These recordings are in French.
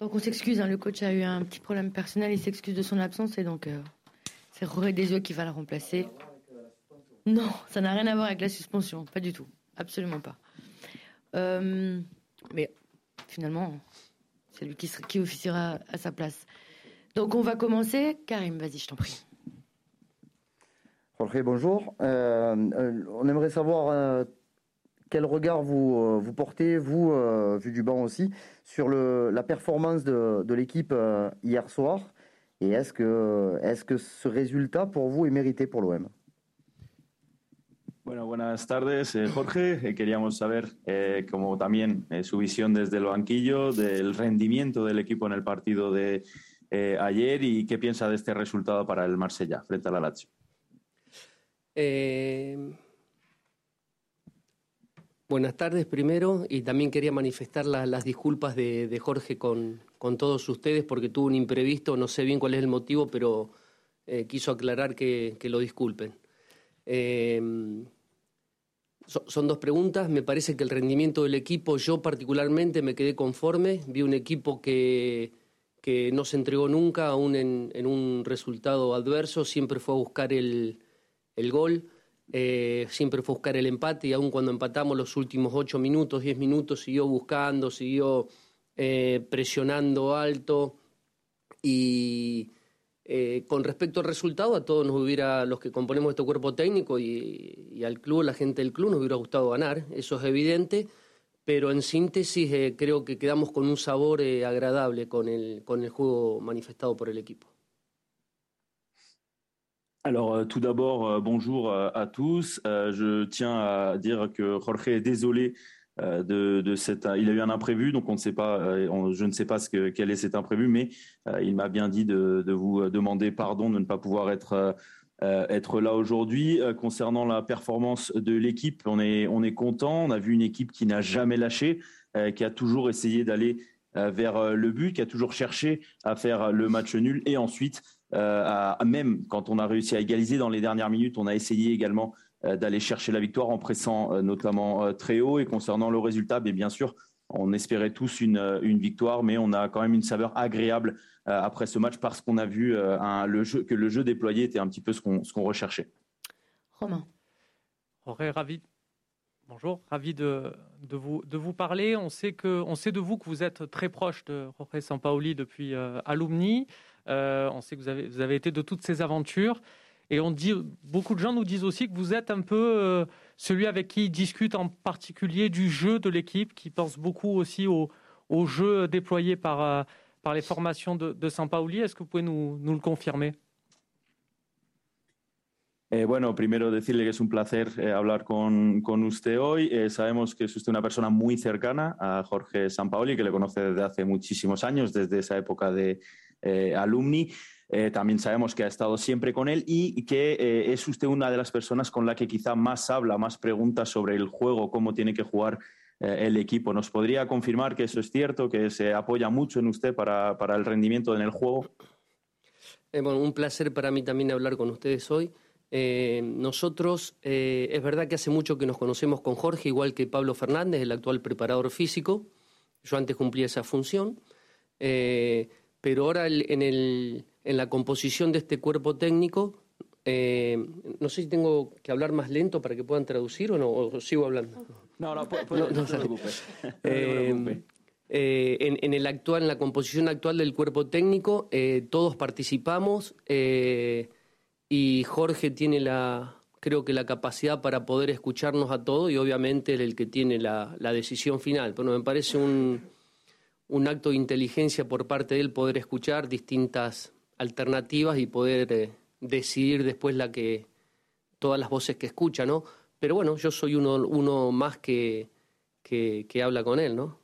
Donc on s'excuse, hein, le coach a eu un petit problème personnel, il s'excuse de son absence et donc euh, c'est Roré Desio qui va la remplacer. Non, ça n'a rien à voir avec la suspension, pas du tout, absolument pas. Euh, mais finalement, c'est lui qui, officiera à sa place. Donc on va commencer. Karim, vas-y, je t'en prie. Jorge, bonjour. Euh, on aimerait savoir quel regard vous, vous portez, vous, vu du banc aussi, sur le, la performance de, de l'équipe hier soir? Et est-ce que, est-ce que ce résultat, pour vous, est mérité pour l'OM Bueno, buenas tardes, eh, Jorge. Eh, queríamos saber, eh, como también eh, su visión desde el banquillo, del rendimiento del equipo en el partido de eh, ayer y qué piensa de este resultado para el Marsella frente a la Lazio. Buenas tardes primero y también quería manifestar la, las disculpas de, Jorge con, con, todos ustedes porque tuvo un imprevisto, no sé bien cuál es el motivo, pero eh, quiso aclarar que, que lo disculpen. Eh, son dos preguntas. Me parece que el rendimiento del equipo, yo particularmente me quedé conforme. Vi un equipo que, que no se entregó nunca, aún en, en, un resultado adverso. Siempre fue a buscar el, el gol, eh, siempre fue buscar el empate y aún cuando empatamos los últimos ocho minutos, diez minutos, siguió buscando, siguió eh, presionando alto y eh, con respecto al resultado, a todos nos hubiera, los que componemos este cuerpo técnico y, y, al club, la gente del club, nos hubiera gustado ganar, eso es evidente, pero en síntesis eh, creo que quedamos con un sabor agradable con el, con el juego manifestado por el equipo. Alors, euh, tout d'abord, euh, bonjour euh, à tous. je tiens à dire que Jorge est désolé de, cette. Il a eu un imprévu, donc on ne sait pas. Je ne sais pas ce que, quel est cet imprévu, mais il m'a bien dit de, de, vous demander pardon de ne pas pouvoir être être là aujourd'hui. concernant la performance de l'équipe, on est on est content. On a vu une équipe qui n'a jamais lâché, qui a toujours essayé d'aller vers le but, qui a toujours cherché à faire le match nul et ensuite. À, même quand on a réussi à égaliser dans les dernières minutes, on a essayé également euh, d'aller chercher la victoire en pressant euh, notamment euh, très haut. Et concernant le résultat, bien, bien sûr, on espérait tous une, une, victoire, mais on a quand même une saveur agréable euh, après ce match parce qu'on a vu euh, un, le jeu, que le jeu déployé était un petit peu ce qu'on qu recherchait. Romain. Jorge, ravi. Bonjour, ravi de, de, vous, de vous parler. On sait, que, on sait de vous que vous êtes très proche de Jorge Sampaoli depuis euh, Alumni. On sait que vous avez, été de toutes ces aventures. Et on dit, beaucoup de gens nous disent aussi que vous êtes un peu euh, celui avec qui ils discutent en particulier du jeu de l'équipe, qui pense beaucoup aussi au, au jeu déployé par, euh, par les formations de, de Sampaoli. Est-ce que vous pouvez nous, nous le confirmer? Eh, bueno, primero decirle que es un placer eh, hablar con, con, usted hoy. Eh, sabemos que es usted una persona muy cercana a Jorge Sampaoli, que le conoce desde hace muchísimos años, desde esa época de eh, alumni. Eh, también sabemos que ha estado siempre con él y que eh, es usted una de las personas con la que quizá más habla, más pregunta sobre el juego, cómo tiene que jugar el equipo. ¿Nos podría confirmar que eso es cierto, que se apoya mucho en usted para, para el rendimiento en el juego? Bueno, un placer para mí también hablar con ustedes hoy. Nosotros, es verdad que hace mucho que nos conocemos con Jorge, igual que Pablo Fernández, el actual preparador físico. Yo antes cumplía esa función. Pero ahora el, en el, en la composición de este cuerpo técnico. Eh, no sé si tengo que hablar más lento para que puedan traducir o no, o sigo hablando. No, no, puede, puede, no, no, no, se preocupe. Eh, eh, en, en, el actual, en la composición actual del cuerpo técnico, eh, todos participamos eh, y Jorge tiene la, creo que la capacidad para poder escucharnos a todos y obviamente el, el que tiene la, la decisión final. Pero me parece un, un acto de inteligencia por parte de él poder escuchar distintas alternativas y poder eh, decidir después la que todas las voces que escucha, ¿no? Pero bueno, yo soy uno, uno más que, que, que habla con él, ¿no?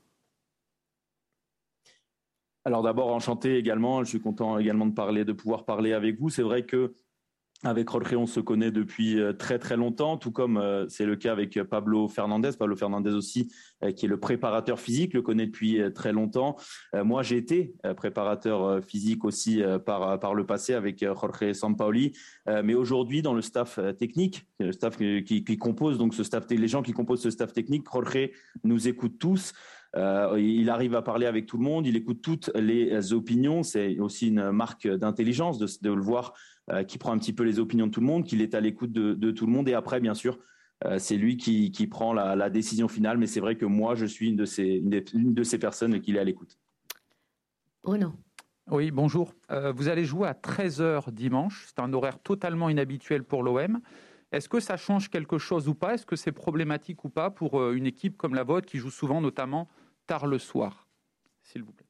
Alors d'abord, enchanté également, je suis content également de parler, de pouvoir parler avec vous. C'est vrai que Avec Jorge, on se connaît depuis euh, très très longtemps, tout comme euh, c'est le cas avec Pablo Fernandez. Pablo Fernandez aussi, euh, qui est le préparateur physique, le connaît depuis très longtemps. Moi, j'ai été préparateur physique aussi par, par le passé avec Jorge Sampaoli. Mais aujourd'hui, dans le staff technique, le staff qui, qui compose donc ce staff, les gens qui composent ce staff technique, Jorge nous écoute tous. Il arrive à parler avec tout le monde, il écoute toutes les opinions. C'est aussi une marque d'intelligence de, de, le voir qui prend un petit peu les opinions de tout le monde, qu'il est à l'écoute de, de, tout le monde. Et après, bien sûr, c'est lui qui, qui prend la, la, décision finale. Mais c'est vrai que moi, je suis une de ces, une, une de ces personnes qui est à l'écoute. Bruno. Oui, bonjour. Euh, vous allez jouer à 13h dimanche. C'est un horaire totalement inhabituel pour l'OM. Est-ce que ça change quelque chose ou pas? Est-ce que c'est problématique ou pas pour euh, une équipe comme la vôtre qui joue souvent notamment tard le soir S'il vous plaît.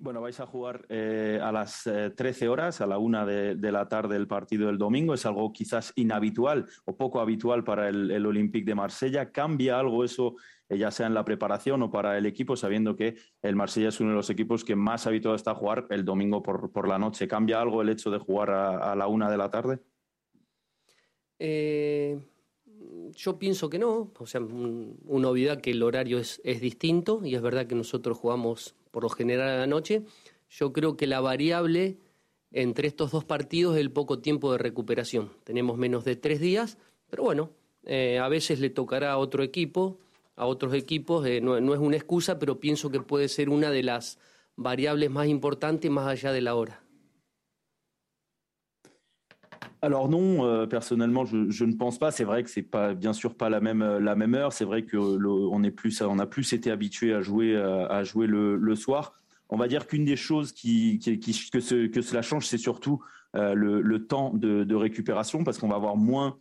Bueno, vais a jugar eh, a las 13 eh, horas, a la una de, de, la tarde el partido del domingo. Es algo quizás inhabitual o poco habitual para el, el Olympique de Marsella. ¿Cambia algo eso, eh, ya sea en la preparación o para el equipo, sabiendo que el Marsella es uno de los equipos que más habituado está a jugar el domingo por, por la noche? ¿Cambia algo el hecho de jugar a, a la una de la tarde? Eh, yo pienso que no. O sea, una obviedad que el horario es, es distinto y es verdad que nosotros jugamos por lo general a la noche. Yo creo que la variable entre estos dos partidos es el poco tiempo de recuperación. Tenemos menos de tres días, pero bueno, eh, a veces le tocará a otro equipo, a otros equipos, eh, no, no, es una excusa, pero pienso que puede ser una de las variables más importantes más allá de la hora. Alors non, euh, personnellement, je, ne pense pas. C'est vrai que c'est pas, bien sûr, pas la même la même heure. C'est vrai que le, on est plus, on a plus été habitué à jouer à jouer le, le soir. On va dire qu'une des choses qui, que, ce, que, cela change, c'est surtout euh, le, le, temps de, récupération, parce qu'on va avoir moins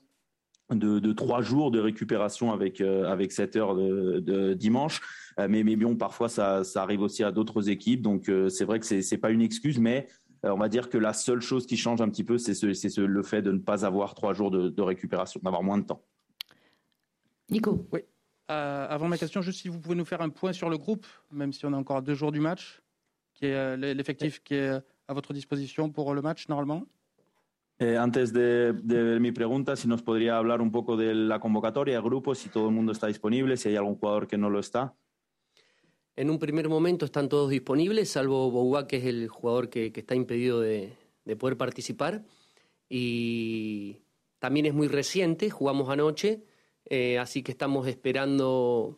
de, de, trois jours de récupération avec euh, avec cette heure de, dimanche. Euh, mais mais bon, parfois ça, ça arrive aussi à d'autres équipes. Donc euh, c'est vrai que c'est c'est pas une excuse, mais euh, on va dire que la seule chose qui change un petit peu, c'est ce, ce, le fait de ne pas avoir trois jours de, de récupération, d'avoir moins de temps. Nico. Oui. Euh, avant ma question, juste si vous pouvez nous faire un point sur le groupe, même si on a encore deux jours du match, qui est euh, l'effectif qui est à votre disposition pour le match normalement? Eh, antes de, de, mi pregunta, si nos podría hablar un poco de la convocatoria, grupo, si todo el mundo está disponible, si hay algún jugador que no lo está. En un primer momento están todos disponibles, salvo Bougua, que es el jugador que, está impedido de, de, poder participar. Y también es muy reciente, jugamos anoche, eh, así que estamos esperando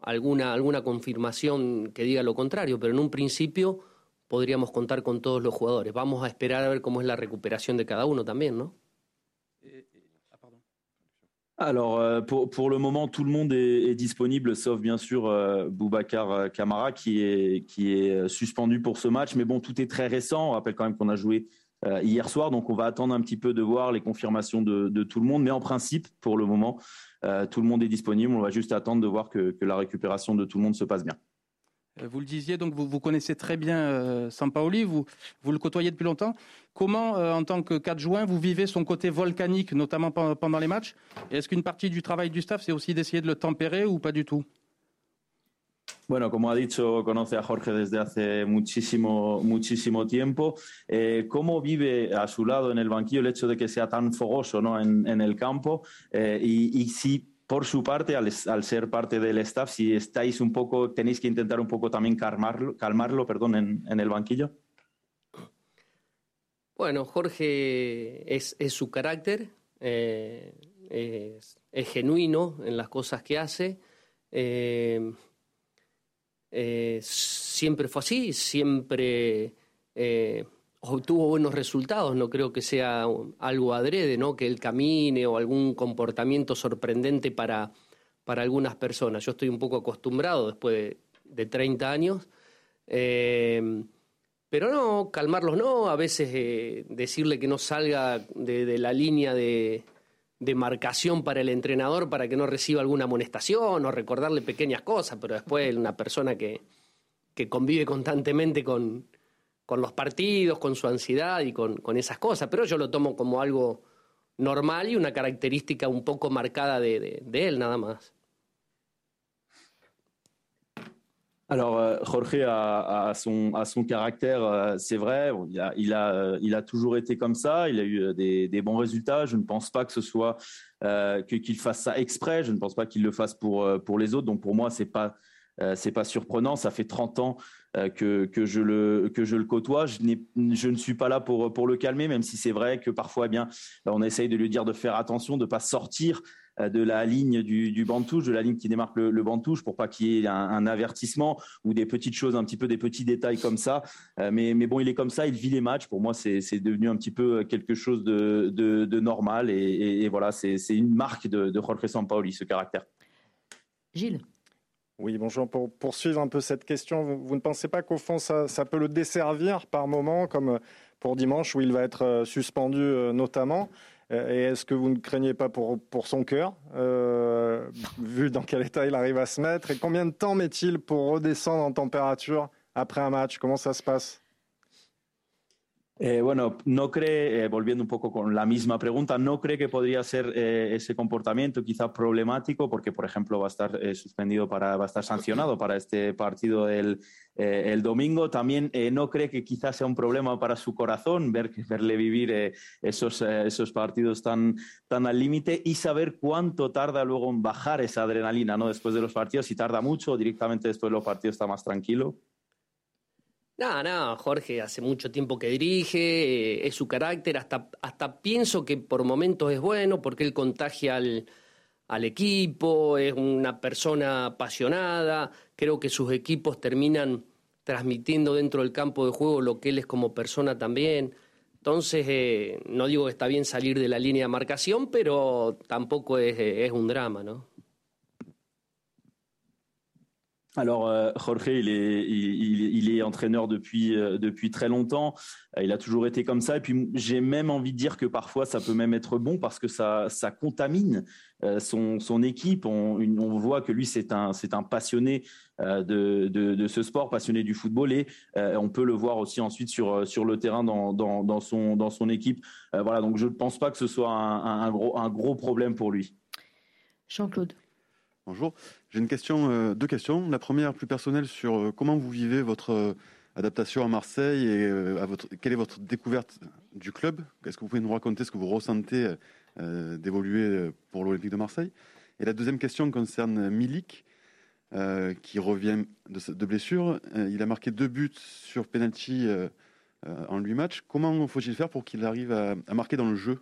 alguna, alguna confirmación que diga lo contrario, pero en un principio podríamos contar con todos los jugadores. Vamos a esperar a ver cómo es la recuperación de cada uno también, ¿no? Alors, euh, pour, pour, le moment, tout le monde est, disponible, sauf bien sûr euh, Boubacar Camara qui est, qui est suspendu pour ce match. Mais bon, tout est très récent. On rappelle quand même qu'on a joué euh, hier soir, donc on va attendre un petit peu de voir les confirmations de, tout le monde. Mais en principe, pour le moment, euh, tout le monde est disponible. On va juste attendre de voir que, que, la récupération de tout le monde se passe bien. Euh, vous le disiez, donc vous, vous connaissez très bien euh, Sampaoli, vous, vous le côtoyez depuis longtemps. Comment, euh, en tant que qu'adjoint, vous vivez son côté volcanique, notamment pendant les matchs? Est-ce qu'une partie du travail du staff, c'est aussi d'essayer de le tempérer ou pas du tout? Bueno, como ha dicho, conoce a Jorge desde hace muchísimo, muchísimo tiempo. Eh, ¿Cómo vive a su lado en el banquillo el hecho de que sea tan fogoso ¿no? en, en el campo? Eh, y si por su parte, al, ser parte del staff, si estáis un poco, tenéis que intentar un poco también calmarlo, calmarlo perdón, en, el banquillo. Bueno, Jorge es, su carácter, eh, es, genuino en las cosas que hace. Eh, eh, siempre fue así, siempre obtuvo buenos resultados, no creo que sea algo adrede, ¿no? que él camine o algún comportamiento sorprendente para, para algunas personas. Yo estoy un poco acostumbrado después de, de 30 años, eh, pero no, calmarlos no, a veces eh, decirle que no salga de, la línea de, de, marcación para el entrenador para que no reciba alguna amonestación o recordarle pequeñas cosas, pero después una persona que, que convive constantemente con con los partidos, con su ansiedad y con, con, esas cosas, pero yo lo tomo como algo normal y una característica un poco marcada de, de, de él nada más. Alors, euh, Jorge a, a, son, a, son, caractère, euh, c'est vrai, il a, il, a, il a, toujours été comme ça, il a eu des, des, bons résultats. Je ne pense pas que ce soit euh, qu'il fasse ça exprès, je ne pense pas qu'il le fasse pour, pour les autres. Donc, pour moi, c'est pas euh, pas surprenant. Ça fait 30 ans euh, que, que, je le, que je le côtoie. Je, je ne suis pas là pour, pour le calmer, même si c'est vrai que parfois, eh bien, on essaye de lui dire de faire attention, de pas sortir de la ligne du, du banc de la ligne qui démarque le, le banc de pour pas qu'il y ait un, avertissement ou des petites choses, un petit peu des petits détails comme ça. mais, mais bon, il est comme ça, il vit les matchs. Pour moi, c'est devenu un petit peu quelque chose de, de, normal. Et, et, voilà, c'est une marque de, de Jorge Sampaoli, ce caractère. Gilles oui, bonjour. Pour poursuivre un peu cette question, vous, ne pensez pas qu'au fond, ça, peut le desservir par moment, comme pour dimanche, où il va être euh, suspendu euh, notamment? Euh, Et est-ce que vous ne craignez pas pour, pour son cœur, vu dans quel état il arrive à se mettre? Et combien de temps met-il pour redescendre en température après un match? Comment ça se passe? Eh, bueno, no cree, eh, volviendo un poco con la misma pregunta, no cree que podría ser eh, ese comportamiento quizá problemático porque, por ejemplo, va a estar suspendido para, va a estar sancionado para este partido el, domingo. También no cree que quizás sea un problema para su corazón ver, verle vivir esos, esos partidos tan, tan al límite y saber cuánto tarda luego en bajar esa adrenalina, ¿no? Después de los partidos, si tarda mucho, directamente después de los partidos está más tranquilo. No, no, Jorge hace mucho tiempo que dirige, eh, es su carácter, hasta, hasta pienso que por momentos es bueno porque él contagia al, al equipo, es una persona apasionada, creo que sus equipos terminan transmitiendo dentro del campo de juego lo que él es como persona también. Entonces, eh, no digo que está bien salir de la línea de marcación, pero tampoco es, es un drama, ¿no? Alors euh, Jorge, il est, il, est entraîneur depuis euh, depuis très longtemps. Euh, il a toujours été comme ça. Et puis j'ai même envie de dire que parfois ça peut même être bon parce que ça ça contamine son, son équipe. On, voit que lui c'est un c'est un passionné de, de, ce sport, passionné du football et on peut le voir aussi ensuite sur sur le terrain dans dans, dans son dans son équipe. voilà. Donc je ne pense pas que ce soit gros un gros problème pour lui. Jean-Claude. Bonjour. J'ai une question, euh, deux questions. La première, plus personnelle, sur euh, comment vous vivez votre euh, adaptation à Marseille et quelle est votre découverte du club? Est-ce que vous pouvez nous raconter ce que vous ressentez d'évoluer pour l'Olympique de Marseille? Et la deuxième question concerne Milik, qui revient de, de blessure. il a marqué deux buts sur penalty en huit matchs. Comment faut-il faire pour qu'il arrive à marquer dans le jeu?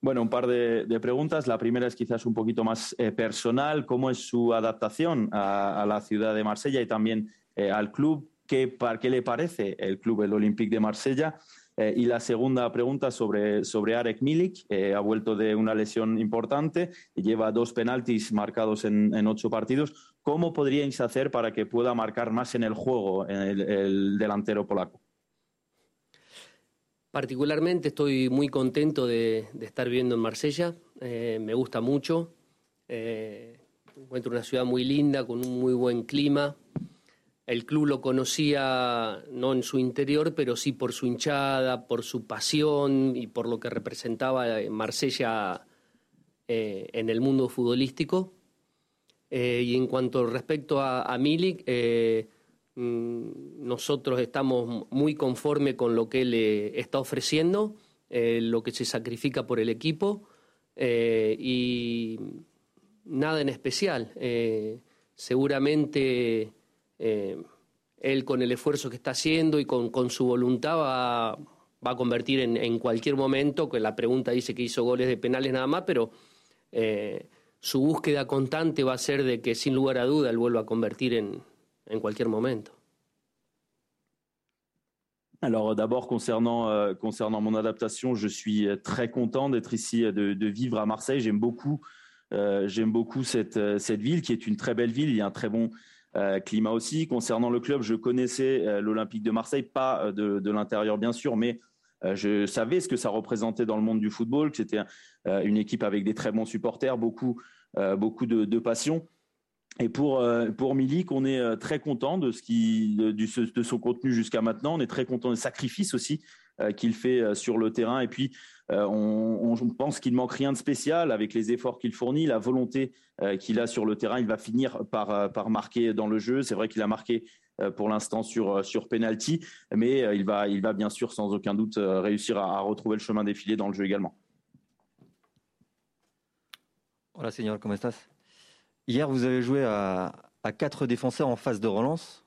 Bueno, un par de, preguntas. La primera es quizás un poquito más eh, personal. ¿Cómo es su adaptación a, la ciudad de Marsella y también eh, al club? ¿Qué, ¿Qué, le parece el club, el Olympique de Marsella? Eh, y la segunda pregunta sobre, sobre Arek Milik. ha vuelto de una lesión importante y lleva dos penaltis marcados en, ocho partidos. ¿Cómo podríais hacer para que pueda marcar más en el juego el delantero polaco? Particularmente estoy muy contento de, estar viviendo en Marsella, eh, me gusta mucho, eh, encuentro una ciudad muy linda, con un muy buen clima. El club lo conocía no en su interior, pero sí por su hinchada, por su pasión y por lo que representaba Marsella eh, en el mundo futbolístico. y en cuanto respecto a, a Milik, nosotros estamos muy conforme con lo que él eh, está ofreciendo, eh, lo que se sacrifica por el equipo eh, y nada en especial. seguramente él con el esfuerzo que está haciendo y con, su voluntad va, a convertir en, cualquier momento, que la pregunta dice que hizo goles de penales nada más, pero su búsqueda constante va a ser de que sin lugar a duda él vuelva a convertir en, en cualquier momento. Alors d'abord concernant euh, concernant mon adaptation, je suis très content d'être ici, de, vivre à Marseille. J'aime beaucoup euh, j'aime beaucoup cette cette ville qui est une très belle ville. Il y a un très bon euh, climat aussi. Concernant le club, je connaissais l'Olympique de Marseille, pas de, de l'intérieur bien sûr, mais je savais ce que ça représentait dans le monde du football, que c'était une équipe avec des très bons supporters, beaucoup beaucoup de passion. Et pour, euh, pour Milik, on est euh, très content de, ce qui, de, de son contenu jusqu'à maintenant. On est très content des sacrifices aussi euh, qu'il fait sur le terrain. Et puis, on, on, pense qu'il manque rien de spécial avec les efforts qu'il fournit, la volonté qu'il a sur le terrain. Il va finir par, par marquer dans le jeu. C'est vrai qu'il a marqué pour l'instant sur, sur penalty, mais il, va, il va bien sûr, sans aucun doute, réussir à, retrouver le chemin défilé dans le jeu également. Hola, señor, ¿cómo estás? Hier, vous avez joué à, quatre défenseurs en phase de relance,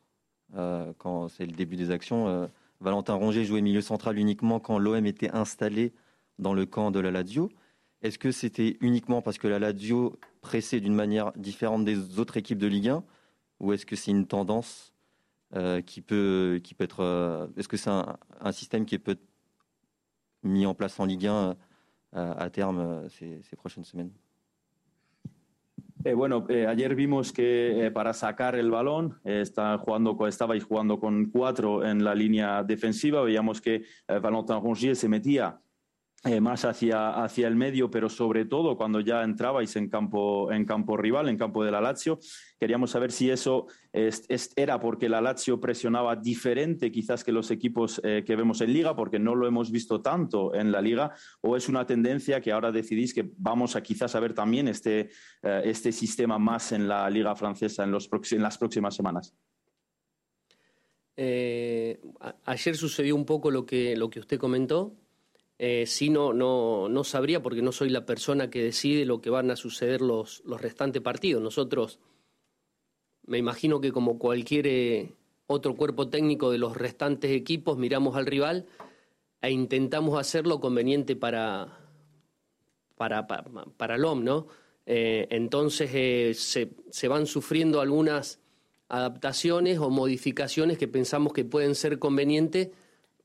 euh, quand c'est le début des actions. Euh, Valentin Rongier jouait milieu central uniquement quand l'OM était installé dans le camp de la Lazio. Est-ce que c'était uniquement parce que la Lazio pressait d'une manière différente des autres équipes de Ligue 1 ou est-ce que c'est une tendance qui, peut, qui peut être. est-ce que c'est un, système qui peut être mis en place en Ligue 1 à terme ces prochaines semaines? Eh, bueno, eh, ayer vimos que eh, para sacar el balón está jugando, estabais jugando con cuatro en la línea defensiva. Veíamos que Valentin Rongier se metía eh, más hacia, hacia el medio, pero sobre todo cuando ya entrabais en campo, en campo rival, en campo de la Lazio. Queríamos saber si eso es, es, era porque la Lazio presionaba diferente quizás que los equipos eh, que vemos en Liga, porque no lo hemos visto tanto en la Liga, o es una tendencia que ahora decidís que vamos a quizás a ver también este, eh, este sistema más en la Liga francesa en, los, en las próximas semanas. Ayer sucedió un poco lo que, lo que usted comentó. Eh, sí, no, no, no, sabría porque no soy la persona que decide lo que van a suceder los, los restantes partidos. Nosotros, me imagino que como cualquier eh, otro cuerpo técnico de los restantes equipos, miramos al rival e intentamos hacer lo conveniente para, para, para, para el OM, ¿no? Eh, entonces eh, se, se van sufriendo algunas adaptaciones o modificaciones que pensamos que pueden ser convenientes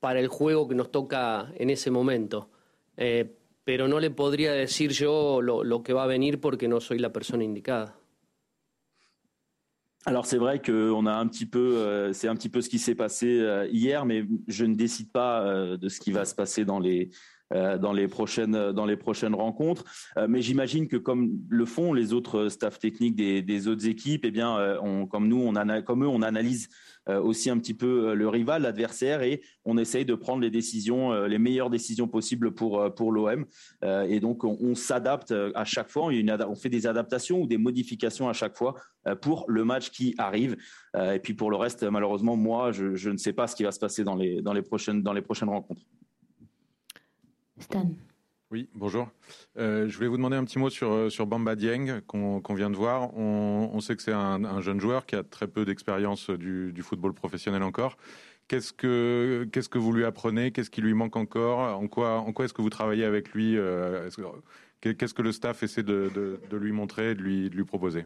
para el juego que nos toca en ese momento. Eh, pero no le podría decir yo lo, lo, que va a venir porque no soy la persona indicada. Alors c'est vrai qu'on a un petit peu, euh, c'est un petit peu ce qui s'est passé euh, hier, mais je ne décide pas euh, de ce qui va se passer dans les euh, dans les prochaines dans les prochaines rencontres. Euh, mais j'imagine que comme le font les autres staffs techniques des, des autres équipes, eh bien, on, comme nous, on comme eux, on analyse aussi un petit peu le rival, l'adversaire, et on essaye de prendre les décisions, les meilleures décisions possibles pour pour l'OM. et donc, on, s'adapte à chaque fois. on fait des adaptations ou des modifications à chaque fois pour le match qui arrive. et puis pour le reste, malheureusement, moi, je, je ne sais pas ce qui va se passer dans les dans les prochaines dans les prochaines rencontres. Stan. Oui, bonjour. Euh, je voulais vous demander un petit mot sur, euh, sur Bamba Dieng qu'on qu vient de voir. On, sait que c'est un, un, jeune joueur qui a très peu d'expérience du, du, football professionnel encore. Qu'est-ce que, que vous lui apprenez? Qu'est-ce qui lui manque encore? En quoi, en quoi est-ce que vous travaillez avec lui? Euh, Qu'est-ce que le staff essaie de, de, de lui montrer, de lui, de lui proposer?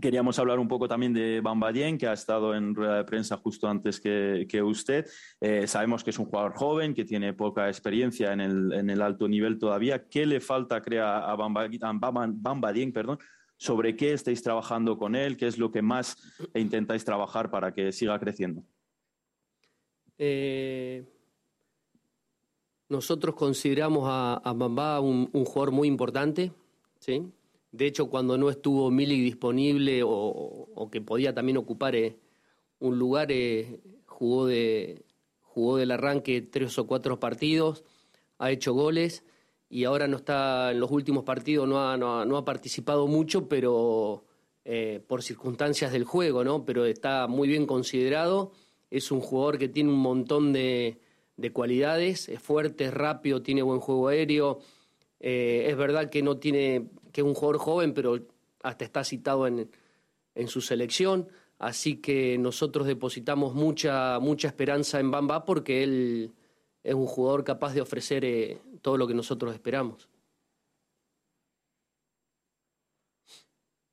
Queríamos hablar un poco también de Bambadien, que ha estado en rueda de prensa justo antes que, usted. Eh, sabemos que es un jugador joven, que tiene poca experiencia en el, alto nivel todavía. ¿Qué le falta, crea, a Bambadien, perdón, sobre qué estáis trabajando con él? ¿Qué es lo que más intentáis trabajar para que siga creciendo? Eh, nosotros consideramos a, a Bamba un, un jugador muy importante, ¿sí? De hecho, cuando no estuvo Milik disponible o, que podía también ocupar eh, un lugar, eh, jugó, de, jugó del arranque tres o cuatro partidos, ha hecho goles y ahora no está en los últimos partidos, no ha, participado mucho, pero eh, por circunstancias del juego, ¿no? Pero está muy bien considerado. Es un jugador que tiene un montón de, de cualidades, es fuerte, es rápido, tiene buen juego aéreo. Es verdad que no tiene que es un jugador joven, pero hasta está citado en, en su selección. Así que nosotros depositamos mucha, mucha esperanza en Bamba porque él es un jugador capaz de ofrecer eh, todo lo que nosotros esperamos.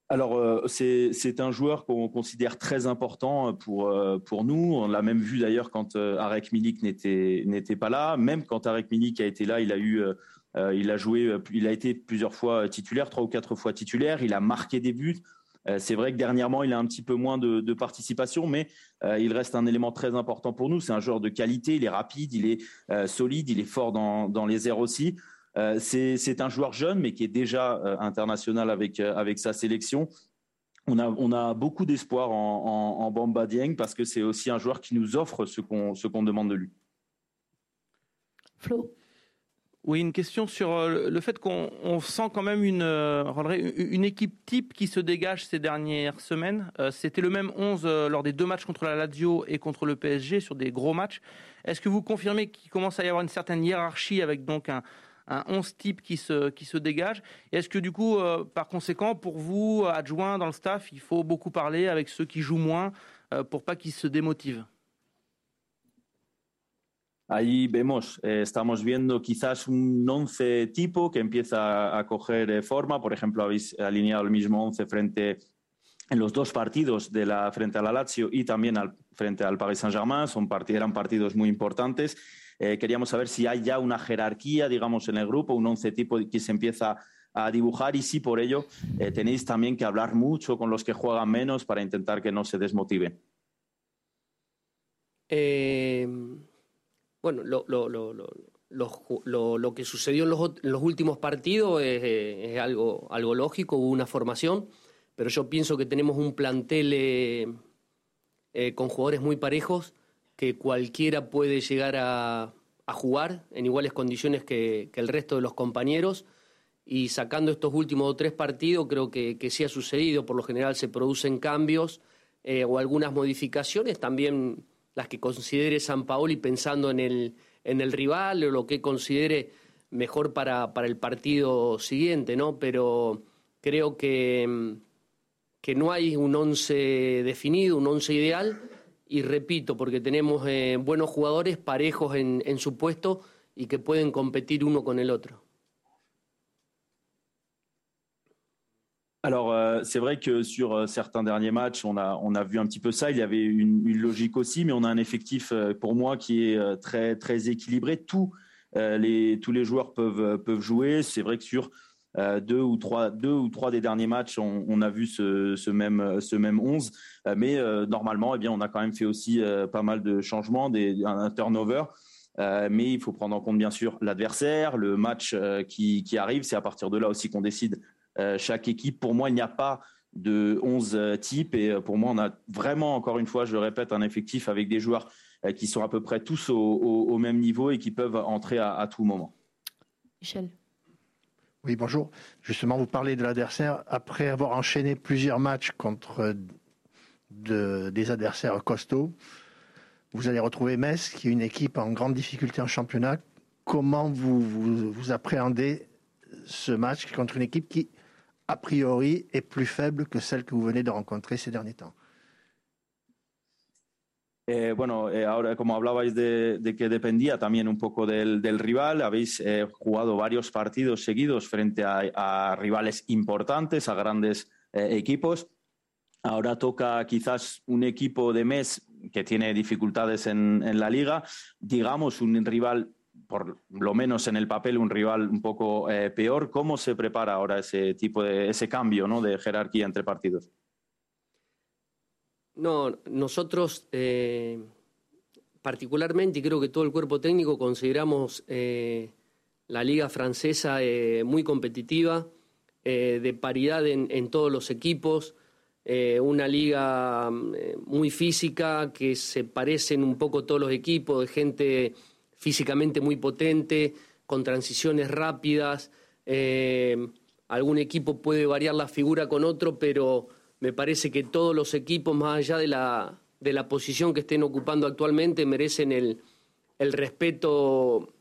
Alors, euh, c'est un joueur qu'on considère très important pour, euh, pour nous. On l'a même vu d'ailleurs quand euh, Arek Milik n'était pas là. Même quand Arek Milik a été là, il a eu euh, euh, il a joué, euh, il a été plusieurs fois titulaire, trois ou quatre fois titulaire. Il a marqué des buts. Euh, c'est vrai que dernièrement, il a un petit peu moins de, participation, mais euh, il reste un élément très important pour nous. C'est un joueur de qualité, il est rapide, il est euh, solide, il est fort dans, dans les airs aussi. Euh, c'est un joueur jeune, mais qui est déjà international avec, avec sa sélection. On a, on a beaucoup d'espoir en, en, en, Bamba Dieng parce que c'est aussi un joueur qui nous offre ce qu'on qu'on demande de lui. Flo? Oui, une question sur euh, le fait qu'on sent quand même une, euh, une équipe type qui se dégage ces dernières semaines. Euh, c'était le même 11 lors des deux matchs contre la Lazio et contre le PSG sur des gros matchs. Est-ce que vous confirmez qu'il commence à y avoir une certaine hiérarchie avec donc un, un 11 type qui se, qui se dégage? Est-ce que du coup, par conséquent, pour vous, adjoint dans le staff, il faut beaucoup parler avec ceux qui jouent moins pour pas qu'ils se démotivent? Ahí vemos, eh, estamos viendo quizás un 11 tipo que empieza a coger eh, forma. Por ejemplo, habéis alineado el mismo 11 frente en los dos partidos de la frente a la Lazio y también al, frente al Paris Saint-Germain. Son eran partidos muy importantes. Eh, queríamos saber si hay ya una jerarquía, digamos, en el grupo, un 11 tipo que se empieza a dibujar y si por ello tenéis también que hablar mucho con los que juegan menos para intentar que no se desmotiven. Eh, bueno, lo, lo, lo, lo, que sucedió en los, los últimos partidos es, algo, algo lógico, hubo una formación, pero yo pienso que tenemos un plantel eh, eh, con jugadores muy parejos que cualquiera puede llegar a, a jugar en iguales condiciones que, que, el resto de los compañeros. Y sacando estos últimos tres partidos, creo que, que sí ha sucedido. Por lo general se producen cambios eh, o algunas modificaciones. También las que considere San Paoli pensando en el, en el rival o lo que considere mejor para, para el partido siguiente, ¿no? Pero creo que, que no hay un once definido, un once ideal, y repito, porque tenemos eh, buenos jugadores parejos en, en su puesto y que pueden competir uno con el otro. C'est vrai que sur euh, certains derniers matchs, on a, on a vu un petit peu ça. Il y avait une, logique aussi, mais on a un effectif, euh, pour moi, qui est très, très équilibré. Tous, les, tous les joueurs peuvent, peuvent jouer. C'est vrai que sur deux, ou trois, deux ou trois des derniers matchs, on, a vu ce, même, ce même 11. mais normalement, eh bien, on a quand même fait aussi pas mal de changements, des, un, turnover. mais il faut prendre en compte, bien sûr, l'adversaire, le match qui, qui arrive. C'est à partir de là aussi qu'on décide euh, chaque équipe. Pour moi, il n'y a pas de 11 euh, types et euh, pour moi, on a vraiment, encore une fois, je le répète, un effectif avec des joueurs qui sont à peu près tous au, même niveau et qui peuvent entrer à, tout moment. Michel. Oui, bonjour. Justement, vous parlez de l'adversaire. Après avoir enchaîné plusieurs matchs contre des adversaires costauds, vous allez retrouver Metz, qui est une équipe en grande difficulté en championnat. Comment vous, vous appréhendez ce match contre une équipe qui, a priori, est plus faible que celle que vous venez de rencontrer ces derniers temps. Eh, bueno, eh, ahora como hablabais de, que dependía también un poco del, rival, habéis eh, jugado varios partidos seguidos frente a, rivales importantes, a grandes equipos. Ahora toca quizás un equipo de mes que tiene dificultades en, en la liga, digamos un rival por lo menos en el papel, un rival un poco eh, peor. ¿Cómo se prepara ahora ese tipo de ese cambio ¿no? de jerarquía entre partidos? No, nosotros eh, particularmente, y creo que todo el cuerpo técnico, consideramos eh, la liga francesa muy competitiva, de paridad en, en, todos los equipos, una liga muy física, que se parecen un poco todos los equipos, de gente físicamente muy potente, con transiciones rápidas. Eh, algún equipo puede variar la figura con otro, pero me parece que todos los equipos, más allá de la, de la posición que estén ocupando actualmente, merecen el, el respeto,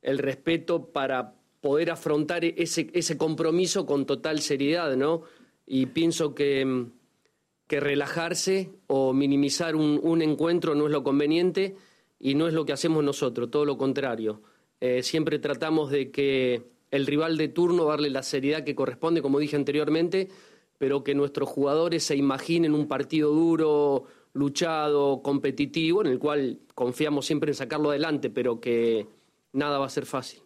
el respeto para poder afrontar ese, ese compromiso con total seriedad, ¿no? Y pienso que, que relajarse o minimizar un, un encuentro no es lo conveniente y no es lo que hacemos nosotros, todo lo contrario. Eh, siempre tratamos de que el rival de turno darle la seriedad que corresponde, como dije anteriormente, pero que nuestros jugadores se imaginen un partido duro, luchado, competitivo, en el cual confiamos siempre en sacarlo adelante, pero que nada va a ser fácil.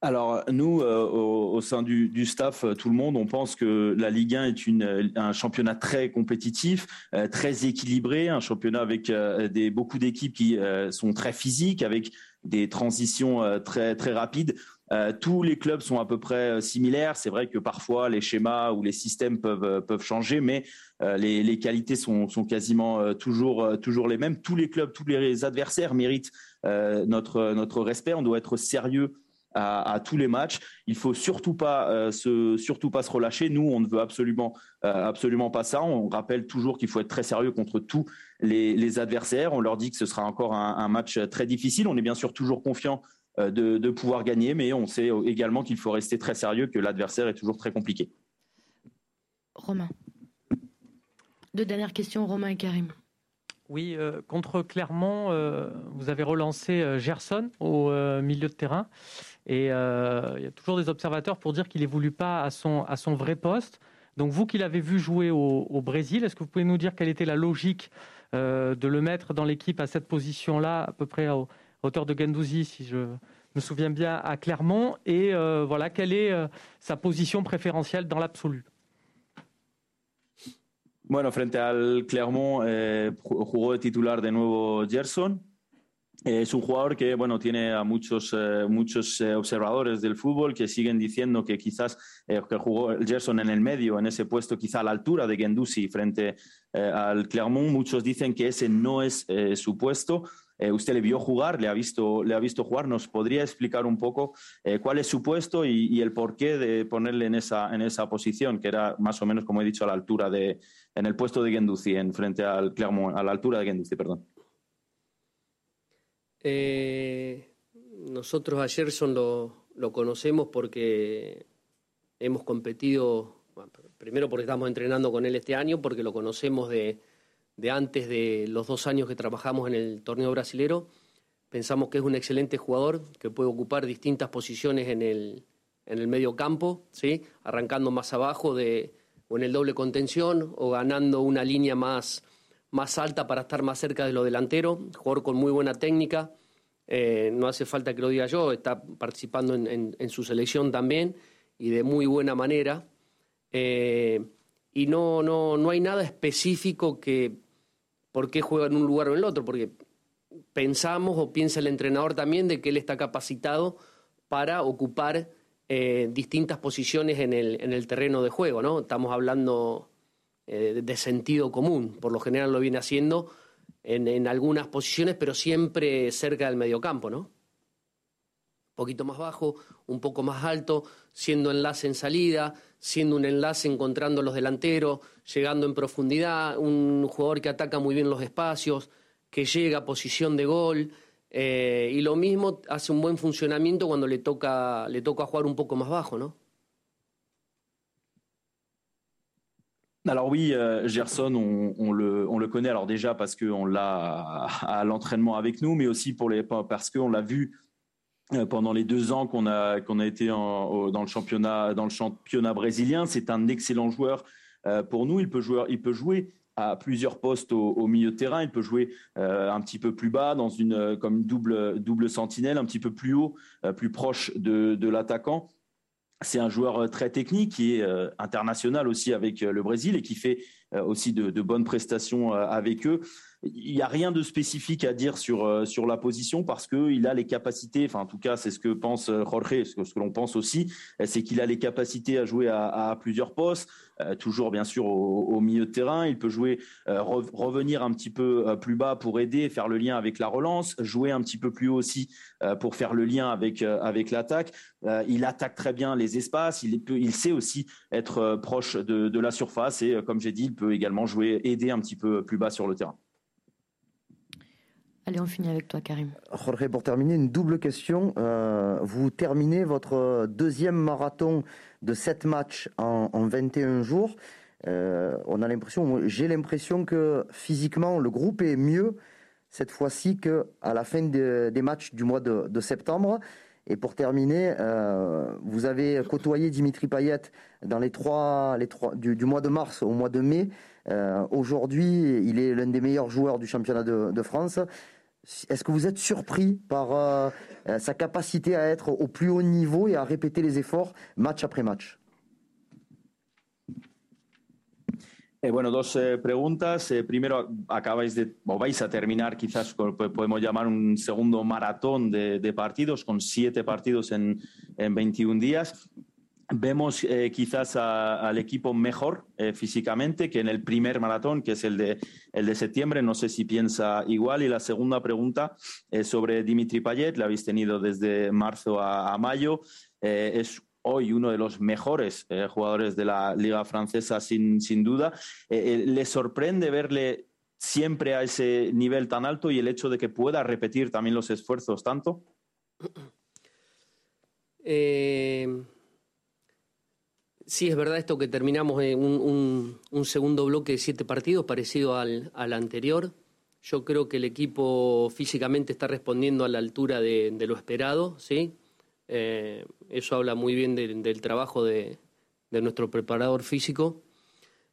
Alors nous, euh, au, sein du, staff, euh, tout le monde, on pense que la Ligue 1 est une, euh, un championnat très compétitif, très équilibré, un championnat avec des, beaucoup d'équipes qui sont très physiques, avec des transitions très très rapides. tous les clubs sont à peu près similaires. C'est vrai que parfois les schémas ou les systèmes peuvent peuvent changer, mais les, les, qualités sont, sont quasiment toujours toujours les mêmes. Tous les clubs, tous les adversaires méritent notre notre respect. On doit être sérieux à, tous les matchs. Il faut surtout pas euh, se surtout pas se relâcher. Nous, on ne veut absolument euh, absolument pas ça. On rappelle toujours qu'il faut être très sérieux contre tous les, adversaires. On leur dit que ce sera encore un, match très difficile. On est bien sûr toujours confiant euh, de, de, pouvoir gagner, mais on sait également qu'il faut rester très sérieux, que l'adversaire est toujours très compliqué. Romain. Deux dernières questions, Romain et Karim. Oui, euh, contre Clermont, euh, vous avez relancé euh, Gerson au milieu de terrain. Et il y a toujours des observateurs pour dire qu'il n'évolue pas à son, à son vrai poste. Donc vous qui l'avez vu jouer au, Brésil, est-ce que vous pouvez nous dire quelle était la logique de le mettre dans l'équipe à cette position-là, à peu près à, hauteur de Gendouzi, si je me souviens bien, à Clermont? Et voilà, quelle est sa position préférentielle dans l'absolu? Bueno, frente al Clermont eh, jugó de titular de nuevo Gerson. Es un jugador que bueno tiene a muchos eh, muchos eh, observadores del fútbol que siguen diciendo que quizás que jugó Gerson en el medio en ese puesto quizá a la altura de Gendusi frente al Clermont muchos dicen que ese no es su puesto eh, usted le vio jugar, le ha visto, le ha visto jugar. ¿Nos podría explicar un poco eh, cuál es su puesto y, el porqué de ponerle en esa, en esa posición, que era más o menos, como he dicho, a la altura de, en el puesto de Genduzi, en frente al Clermont, a la altura de Genduzi, perdón? Eh, nosotros a Gerson lo, conocemos porque hemos competido, primero porque estamos entrenando con él este año, porque lo conocemos de, de antes de los dos años que trabajamos en el torneo brasilero. Pensamos que es un excelente jugador que puede ocupar distintas posiciones en el, en el medio campo, ¿sí? arrancando más abajo de, o en el doble contención o ganando una línea más, más alta para estar más cerca de lo delantero. Jugador con muy buena técnica. Eh, no hace falta que lo diga yo, está participando en, su selección también y de muy buena manera. Eh, y no, no, no hay nada específico que por qué juega en un lugar o en el otro, porque pensamos o piensa el entrenador también de que él está capacitado para ocupar eh, distintas posiciones en el, en el, terreno de juego, ¿no? Estamos hablando eh, de sentido común, por lo general lo viene haciendo en, en, algunas posiciones, pero siempre cerca del mediocampo, ¿no? Un poquito más bajo, un poco más alto, siendo enlace en salida, siendo un enlace encontrando los delanteros, llegando en profundidad, un jugador que ataca muy bien los espacios, que llega a posición de gol. Eh, y lo mismo hace un buen funcionamiento cuando le toca, le toca jugar un poco más bajo, ¿no? Alors oui, euh, Gerson, on, le, on, le, connaît alors déjà parce qu'on l'a à, l'entraînement avec nous, mais aussi parce qu'on l'a vu Euh, pendant les deux ans qu'on a été dans le championnat brésilien. C'est un excellent joueur euh, pour nous. Il peut jouer à plusieurs postes au, milieu de terrain. Il peut jouer un petit peu plus bas, dans une comme double sentinelle, un petit peu plus haut, plus proche de l'attaquant. C'est un joueur très technique qui est international aussi avec le Brésil et qui fait aussi de, de bonnes prestations avec eux il n'y a rien de spécifique à dire sur, euh, sur la position parce qu'il a les capacités, enfin en tout cas c'est ce que pense euh, Jorge, ce que, l'on pense aussi, euh, c'est qu'il a les capacités à jouer à, plusieurs postes, toujours bien sûr au, au, milieu de terrain, il peut jouer, revenir un petit peu plus bas pour aider, faire le lien avec la relance, jouer un petit peu plus haut aussi pour faire le lien avec, avec l'attaque. il attaque très bien les espaces, il, peut, il sait aussi être proche de, de la surface et comme j'ai dit, il peut également jouer, aider un petit peu plus bas sur le terrain. Allez, on finit avec toi, Karim. Jorge, pour terminer, une double question. Euh, vous terminez votre deuxième marathon de 7 matchs en, 21 jours. Euh, on a l'impression, j'ai l'impression que physiquement, le groupe est mieux cette fois-ci qu'à la fin des matchs du mois de, septembre. Et pour terminer, euh, vous avez côtoyé Dimitri Payet dans les trois, les trois du, mois de mars au mois de mai. Aujourd'hui, il est l'un des meilleurs joueurs du championnat de France. Est-ce que vous êtes surpris par euh, euh, sa capacité à être au plus haut niveau et à répéter les efforts match après match Eh, bueno, dos eh, preguntas. Eh, primero, acabáis de, o vais a terminar quizás, podemos llamar un segundo maratón de, de partidos, con siete partidos en, en 21 días. Vemos eh, quizás al equipo mejor eh, físicamente que en el primer maratón, que es el de, el de septiembre. No sé si piensa igual. Y la segunda pregunta es sobre Dimitri Payet. La habéis tenido desde marzo a, mayo. Eh, es hoy uno de los mejores jugadores de la liga francesa, sin, sin duda. ¿Le sorprende verle siempre a ese nivel tan alto y el hecho de que pueda repetir también los esfuerzos tanto? Sí, es verdad esto que terminamos en un, segundo bloque de siete partidos parecido al, anterior. Yo creo que el equipo físicamente está respondiendo a la altura de, lo esperado, ¿sí? Eh, eso habla muy bien del trabajo de, nuestro preparador físico.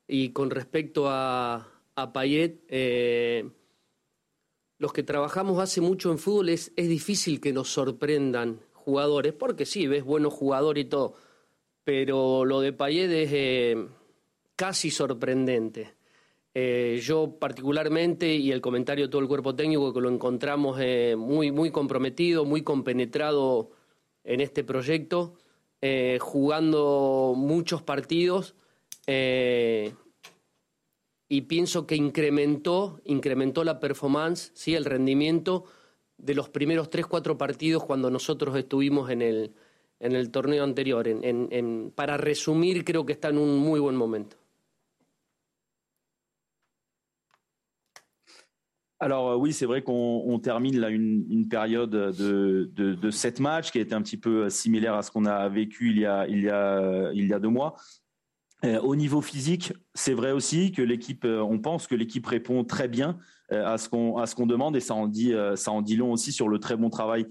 Y con respecto a, a Payet, eh, los que trabajamos hace mucho en fútbol es, es difícil que nos sorprendan jugadores, porque sí, ves buenos jugadores y todo, pero lo de Payet es eh, casi sorprendente. Eh, yo particularmente, y el comentario de todo el cuerpo técnico, que lo encontramos eh, muy, muy comprometido, muy compenetrado en este proyecto, jugando muchos partidos, y pienso que incrementó, incrementó la performance, ¿sí? el rendimiento de los primeros tres, cuatro partidos cuando nosotros estuvimos en el, en el torneo anterior. para resumir, creo en un muy buen momento. Alors euh, oui, c'est vrai qu'on termine là une, période de, sept matchs qui a été un petit peu euh, similaire à ce qu'on a vécu il y a, deux mois. Euh, au niveau physique, c'est vrai aussi que l'équipe, on pense que l'équipe répond très bien à ce qu'on demande et en ça en dit long aussi sur le très bon travail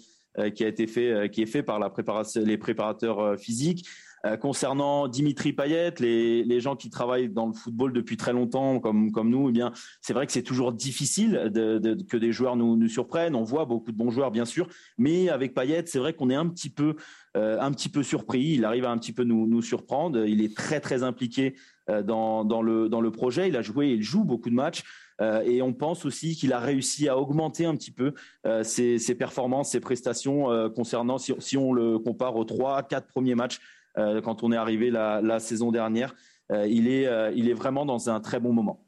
qui a été fait qui est fait par la préparation, les préparateurs physiques. Euh, concernant Dimitri Payet, les, les, gens qui travaillent dans le football depuis très longtemps, comme, comme nous, eh bien, c'est vrai que c'est toujours difficile que des joueurs nous, surprennent. On voit beaucoup de bons joueurs, bien sûr, mais avec Payet, c'est vrai qu'on est un petit peu, euh, un petit peu surpris. Il arrive à un petit peu nous, nous surprendre. Il est très, très impliqué euh, dans, dans, le, dans le projet. Il a joué, il joue beaucoup de matchs. et on pense aussi qu'il a réussi à augmenter un petit peu ses, ses, performances, ses prestations concernant, si, si, on le compare aux trois, quatre premiers matchs euh, quand on est arrivé la, la saison dernière. Euh, il, est, euh, il est vraiment dans un très bon moment.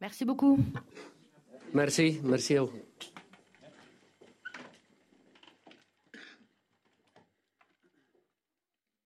Merci beaucoup. Merci, merci à vous.